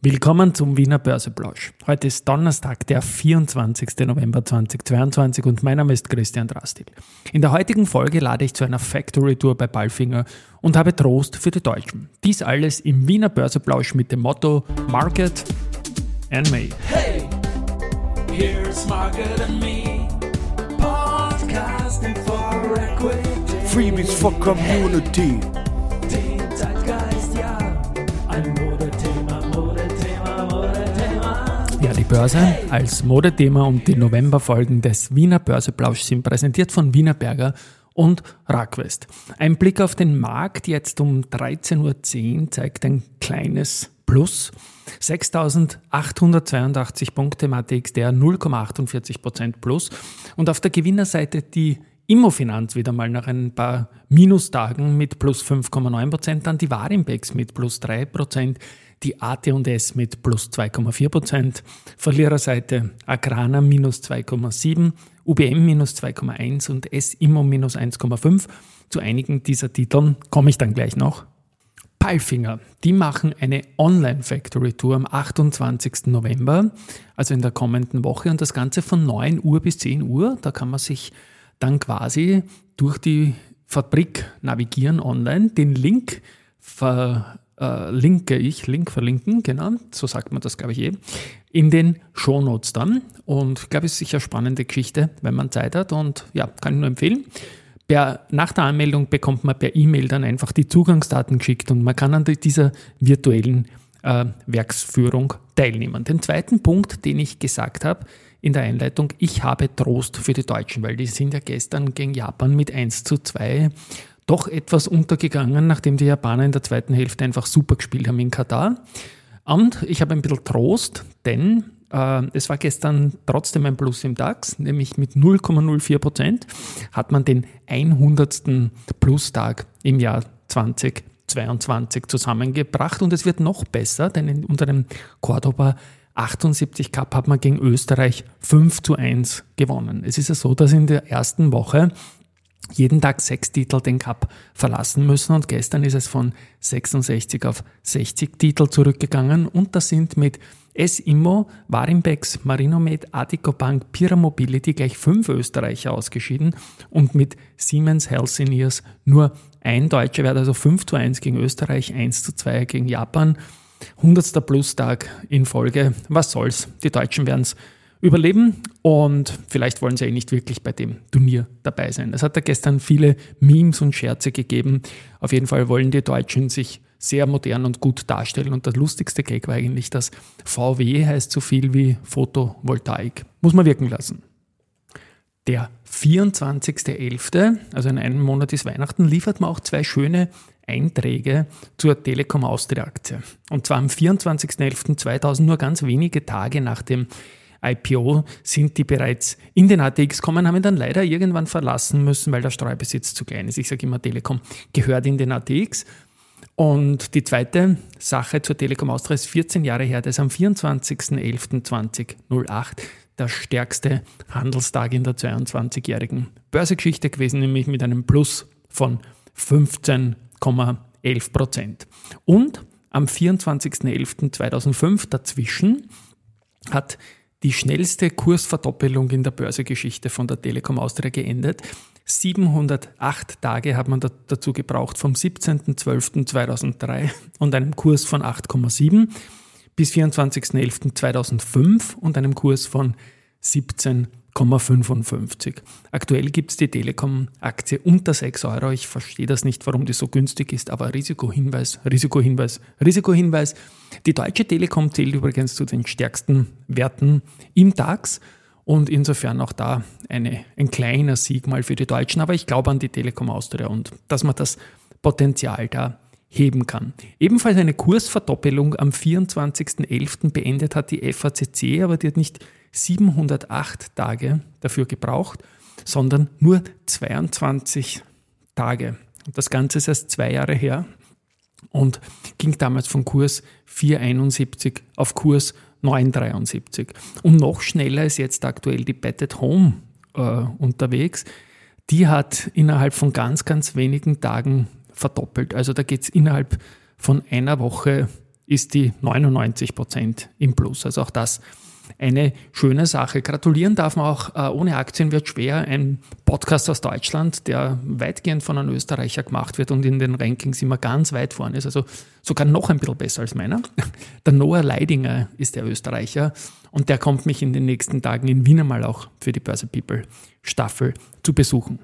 Willkommen zum Wiener Börseplausch. Heute ist Donnerstag, der 24. November 2022 und mein Name ist Christian Drastil. In der heutigen Folge lade ich zu einer Factory Tour bei Balfinger und habe Trost für die Deutschen. Dies alles im Wiener Börseplausch mit dem Motto Market and Me. Hey, here's Market and Me. Podcasting for Equity. Freebies for Community. Börse als Modethema und die Novemberfolgen des Wiener Börseplausch sind präsentiert von Wiener Berger und Rackwest. Ein Blick auf den Markt jetzt um 13.10 Uhr zeigt ein kleines Plus. 6.882 Punkte im ATXDR, 0,48% Plus. Und auf der Gewinnerseite die Immofinanz wieder mal nach ein paar Minustagen mit plus 5,9%, dann die Warimbex mit plus 3%, die AT&S mit plus 2,4%, Verliererseite Agrana minus 2,7%, UBM minus 2,1% und S-Immo minus 1,5%. Zu einigen dieser Titeln komme ich dann gleich noch. Palfinger, die machen eine Online-Factory-Tour am 28. November, also in der kommenden Woche und das Ganze von 9 Uhr bis 10 Uhr. Da kann man sich dann quasi durch die Fabrik navigieren online. Den Link ver äh, linke ich, Link verlinken, genau, so sagt man das, glaube ich, eh, in den Shownotes dann. Und ich glaube, es ist sicher spannende Geschichte, wenn man Zeit hat und ja, kann ich nur empfehlen. Per, nach der Anmeldung bekommt man per E-Mail dann einfach die Zugangsdaten geschickt und man kann an dieser virtuellen äh, Werksführung teilnehmen. Den zweiten Punkt, den ich gesagt habe in der Einleitung, ich habe Trost für die Deutschen, weil die sind ja gestern gegen Japan mit 1 zu 2 doch etwas untergegangen, nachdem die Japaner in der zweiten Hälfte einfach super gespielt haben in Katar. Und ich habe ein bisschen Trost, denn äh, es war gestern trotzdem ein Plus im DAX, nämlich mit 0,04 Prozent hat man den 100. Plus-Tag im Jahr 2022 zusammengebracht und es wird noch besser, denn unter dem Cordoba 78 Cup hat man gegen Österreich 5 zu 1 gewonnen. Es ist ja so, dass in der ersten Woche jeden Tag sechs Titel den Cup verlassen müssen und gestern ist es von 66 auf 60 Titel zurückgegangen und das sind mit S-Immo, Warimbex, Marinomed, Adico Bank, Pira Mobility gleich fünf Österreicher ausgeschieden und mit Siemens Healthineers nur ein Deutscher wird also 5 zu 1 gegen Österreich, 1 zu 2 gegen Japan. 100. Plus-Tag in Folge. Was soll's? Die Deutschen werden es überleben und vielleicht wollen sie eh nicht wirklich bei dem Turnier dabei sein. Es hat da gestern viele Memes und Scherze gegeben. Auf jeden Fall wollen die Deutschen sich sehr modern und gut darstellen und das lustigste Gag war eigentlich, dass VW heißt so viel wie Photovoltaik. Muss man wirken lassen. Der 24.11., also in einem Monat ist Weihnachten, liefert man auch zwei schöne Einträge zur Telekom Austria Aktie. Und zwar am 24.11.2000, nur ganz wenige Tage nach dem IPO sind die bereits in den ATX kommen, haben ihn dann leider irgendwann verlassen müssen, weil der Streubesitz zu klein ist. Ich sage immer, Telekom gehört in den ATX. Und die zweite Sache zur Telekom Austria ist 14 Jahre her, das ist am 24.11.2008 der stärkste Handelstag in der 22-jährigen Börsegeschichte gewesen, nämlich mit einem Plus von 15,11 Prozent. Und am 24.11.2005 dazwischen hat die schnellste Kursverdoppelung in der Börsegeschichte von der Telekom Austria geendet. 708 Tage hat man dazu gebraucht, vom 17.12.2003 und einem Kurs von 8,7 bis 24.11.2005 und einem Kurs von 17 6,55. Aktuell gibt es die Telekom-Aktie unter 6 Euro. Ich verstehe das nicht, warum die so günstig ist, aber Risikohinweis, Risikohinweis, Risikohinweis. Die Deutsche Telekom zählt übrigens zu den stärksten Werten im DAX und insofern auch da eine, ein kleiner Sieg mal für die Deutschen. Aber ich glaube an die Telekom Austria und dass man das Potenzial da heben kann. Ebenfalls eine Kursverdoppelung am 24.11. beendet hat die FACC, aber die hat nicht 708 Tage dafür gebraucht, sondern nur 22 Tage. Und das Ganze ist erst zwei Jahre her und ging damals von Kurs 471 auf Kurs 973. Und noch schneller ist jetzt aktuell die Bet at Home äh, unterwegs. Die hat innerhalb von ganz, ganz wenigen Tagen verdoppelt. Also da geht es innerhalb von einer Woche ist die 99 Prozent im Plus. Also auch das eine schöne Sache. Gratulieren darf man auch, äh, ohne Aktien wird schwer. Ein Podcast aus Deutschland, der weitgehend von einem Österreicher gemacht wird und in den Rankings immer ganz weit vorne ist, also sogar noch ein bisschen besser als meiner. Der Noah Leidinger ist der Österreicher und der kommt mich in den nächsten Tagen in Wien einmal auch für die Börse People Staffel zu besuchen.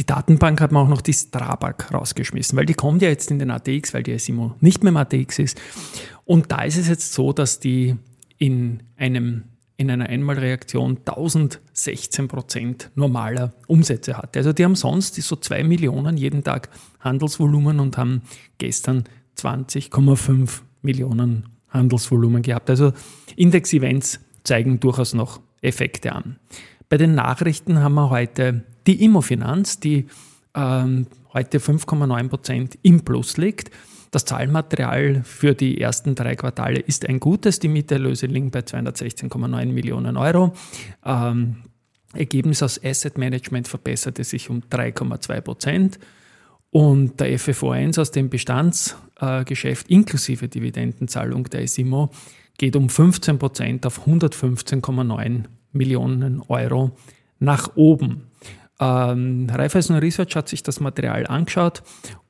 Die Datenbank hat man auch noch die Strabag rausgeschmissen, weil die kommt ja jetzt in den ATX, weil die SIMO nicht mehr im ATX ist. Und da ist es jetzt so, dass die in, einem, in einer Einmalreaktion 1016 Prozent normaler Umsätze hatte. Also die haben sonst so 2 Millionen jeden Tag Handelsvolumen und haben gestern 20,5 Millionen Handelsvolumen gehabt. Also Index-Events zeigen durchaus noch Effekte an. Bei den Nachrichten haben wir heute die Immofinanz, die ähm, heute 5,9 Prozent im Plus liegt. Das Zahlenmaterial für die ersten drei Quartale ist ein gutes. Die Mieterlöse liegen bei 216,9 Millionen Euro. Ähm, Ergebnis aus Asset Management verbesserte sich um 3,2 Prozent. Und der FFO1 aus dem Bestandsgeschäft äh, inklusive Dividendenzahlung der SIMO geht um 15 Prozent auf 115,9 Millionen Euro nach oben. Ähm, Raiffeisen Research hat sich das Material angeschaut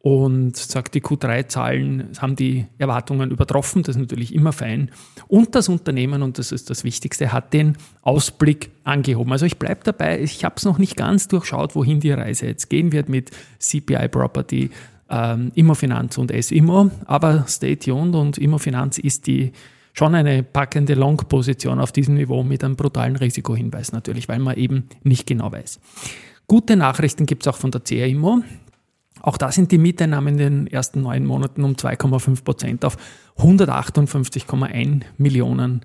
und sagt, die Q3-Zahlen haben die Erwartungen übertroffen. Das ist natürlich immer fein. Und das Unternehmen, und das ist das Wichtigste, hat den Ausblick angehoben. Also ich bleibe dabei, ich habe es noch nicht ganz durchschaut, wohin die Reise jetzt gehen wird mit CPI Property, ähm, Immofinanz und S-Immo. Aber stay tuned und Immofinanz ist die schon eine packende Long-Position auf diesem Niveau mit einem brutalen Risikohinweis natürlich, weil man eben nicht genau weiß. Gute Nachrichten gibt es auch von der CRIMO. Auch da sind die Mieteinnahmen in den ersten neun Monaten um 2,5 Prozent auf 158,1 Millionen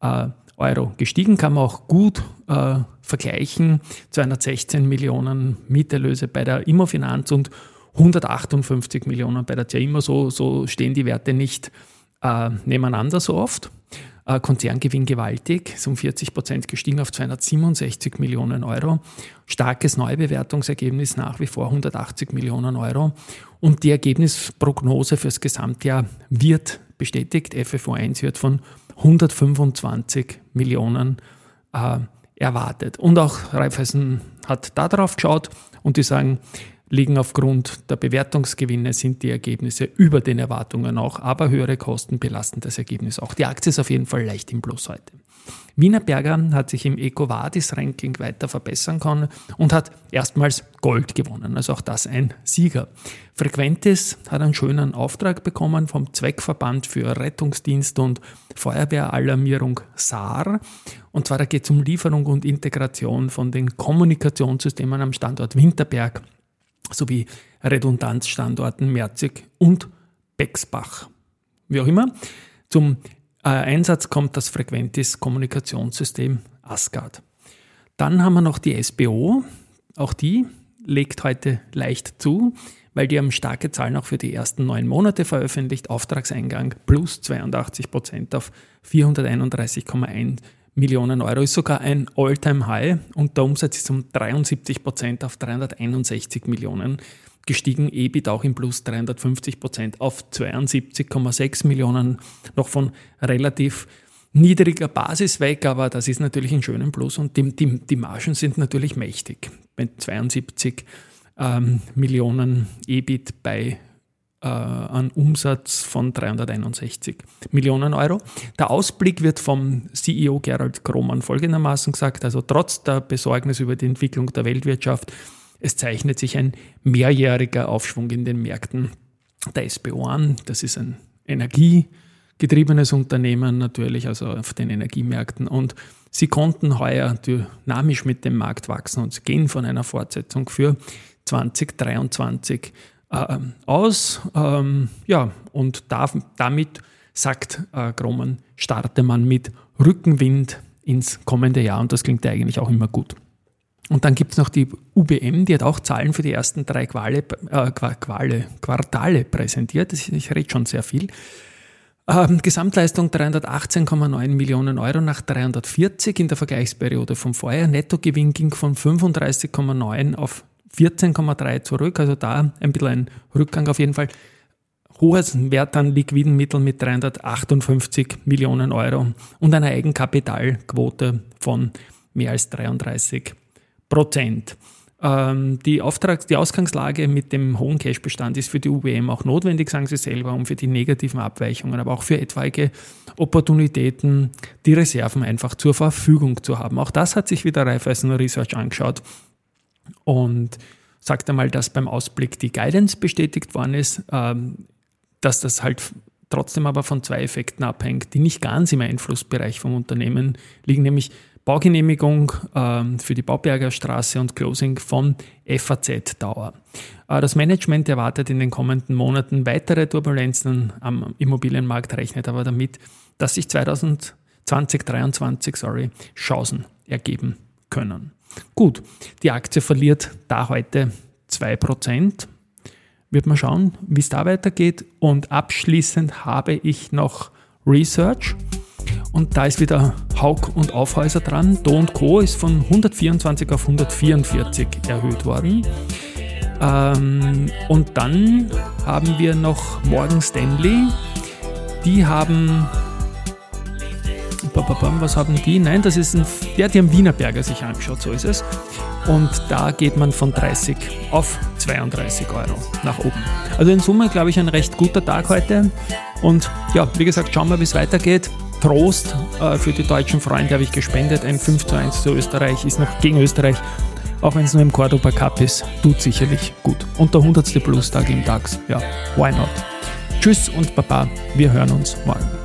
äh, Euro gestiegen. Kann man auch gut äh, vergleichen. 216 Millionen Mieterlöse bei der Immofinanz und 158 Millionen bei der CIMO. So, so stehen die Werte nicht äh, nebeneinander so oft. Äh, Konzerngewinn gewaltig, ist um 40 Prozent gestiegen auf 267 Millionen Euro. Starkes Neubewertungsergebnis nach wie vor 180 Millionen Euro. Und die Ergebnisprognose fürs Gesamtjahr wird bestätigt. FFO 1 wird von 125 Millionen äh, erwartet. Und auch Raiffeisen hat da drauf geschaut und die sagen, liegen aufgrund der Bewertungsgewinne, sind die Ergebnisse über den Erwartungen auch, aber höhere Kosten belasten das Ergebnis auch. Die Aktie ist auf jeden Fall leicht im Plus heute. Wiener Berger hat sich im EcoVadis-Ranking weiter verbessern können und hat erstmals Gold gewonnen. Also auch das ein Sieger. Frequentis hat einen schönen Auftrag bekommen vom Zweckverband für Rettungsdienst und Feuerwehralarmierung SAR. Und zwar geht es um Lieferung und Integration von den Kommunikationssystemen am Standort Winterberg sowie Redundanzstandorten Merzig und Bexbach. Wie auch immer, zum äh, Einsatz kommt das Frequentis Kommunikationssystem Asgard. Dann haben wir noch die SBO, auch die legt heute leicht zu, weil die haben starke Zahlen auch für die ersten neun Monate veröffentlicht. Auftragseingang plus 82 Prozent auf 431,1 Millionen Euro ist sogar ein All-Time-High und der Umsatz ist um 73 Prozent auf 361 Millionen gestiegen, EBIT auch im Plus 350 Prozent auf 72,6 Millionen, noch von relativ niedriger Basis weg, aber das ist natürlich ein schöner Plus und die, die, die Margen sind natürlich mächtig. Mit 72 ähm, Millionen EBIT bei äh, an Umsatz von 361 Millionen Euro. Der Ausblick wird vom CEO Gerald Krohmann folgendermaßen gesagt, also trotz der Besorgnis über die Entwicklung der Weltwirtschaft, es zeichnet sich ein mehrjähriger Aufschwung in den Märkten der SBO an. Das ist ein energiegetriebenes Unternehmen natürlich, also auf den Energiemärkten und sie konnten heuer dynamisch mit dem Markt wachsen und gehen von einer Fortsetzung für 2023 äh, aus. Ähm, ja, und da, damit, sagt äh, Grommen, starte man mit Rückenwind ins kommende Jahr und das klingt ja eigentlich auch immer gut. Und dann gibt es noch die UBM, die hat auch Zahlen für die ersten drei Quale, äh, Quale, Quartale präsentiert. Ich rede schon sehr viel. Ähm, Gesamtleistung 318,9 Millionen Euro nach 340 in der Vergleichsperiode vom Vorjahr. Nettogewinn ging von 35,9 auf 14,3 zurück, also da ein bisschen ein Rückgang auf jeden Fall. hohes Wert an liquiden Mitteln mit 358 Millionen Euro und einer Eigenkapitalquote von mehr als 33 Prozent. Ähm, die, Auftrags-, die Ausgangslage mit dem hohen Cashbestand ist für die UWM auch notwendig, sagen Sie selber, um für die negativen Abweichungen, aber auch für etwaige Opportunitäten die Reserven einfach zur Verfügung zu haben. Auch das hat sich wieder Raiffeisen Research angeschaut und sagt einmal, dass beim Ausblick die Guidance bestätigt worden ist, ähm, dass das halt trotzdem aber von zwei Effekten abhängt, die nicht ganz im Einflussbereich vom Unternehmen liegen, nämlich Baugenehmigung ähm, für die Bauberger Straße und Closing von FAZ Dauer. Äh, das Management erwartet in den kommenden Monaten weitere Turbulenzen am Immobilienmarkt, rechnet aber damit, dass sich 2020, 2023 sorry, Chancen ergeben können. Gut, die Aktie verliert da heute 2%. Wird man schauen, wie es da weitergeht. Und abschließend habe ich noch Research. Und da ist wieder Haug und Aufhäuser dran. Do Co. ist von 124 auf 144 erhöht worden. Ähm, und dann haben wir noch Morgan Stanley. Die haben. Was haben die? Nein, das ist ein. Ja, die haben Wienerberger sich angeschaut, so ist es. Und da geht man von 30 auf 32 Euro nach oben. Also in Summe, glaube ich, ein recht guter Tag heute. Und ja, wie gesagt, schauen wir, wie es weitergeht. Trost äh, für die deutschen Freunde habe ich gespendet. Ein 5 zu 1 zu Österreich ist noch gegen Österreich. Auch wenn es nur im Cordoba Cup ist, tut sicherlich gut. Und der 100. Plus-Tag im DAX, ja, why not? Tschüss und Baba, wir hören uns morgen.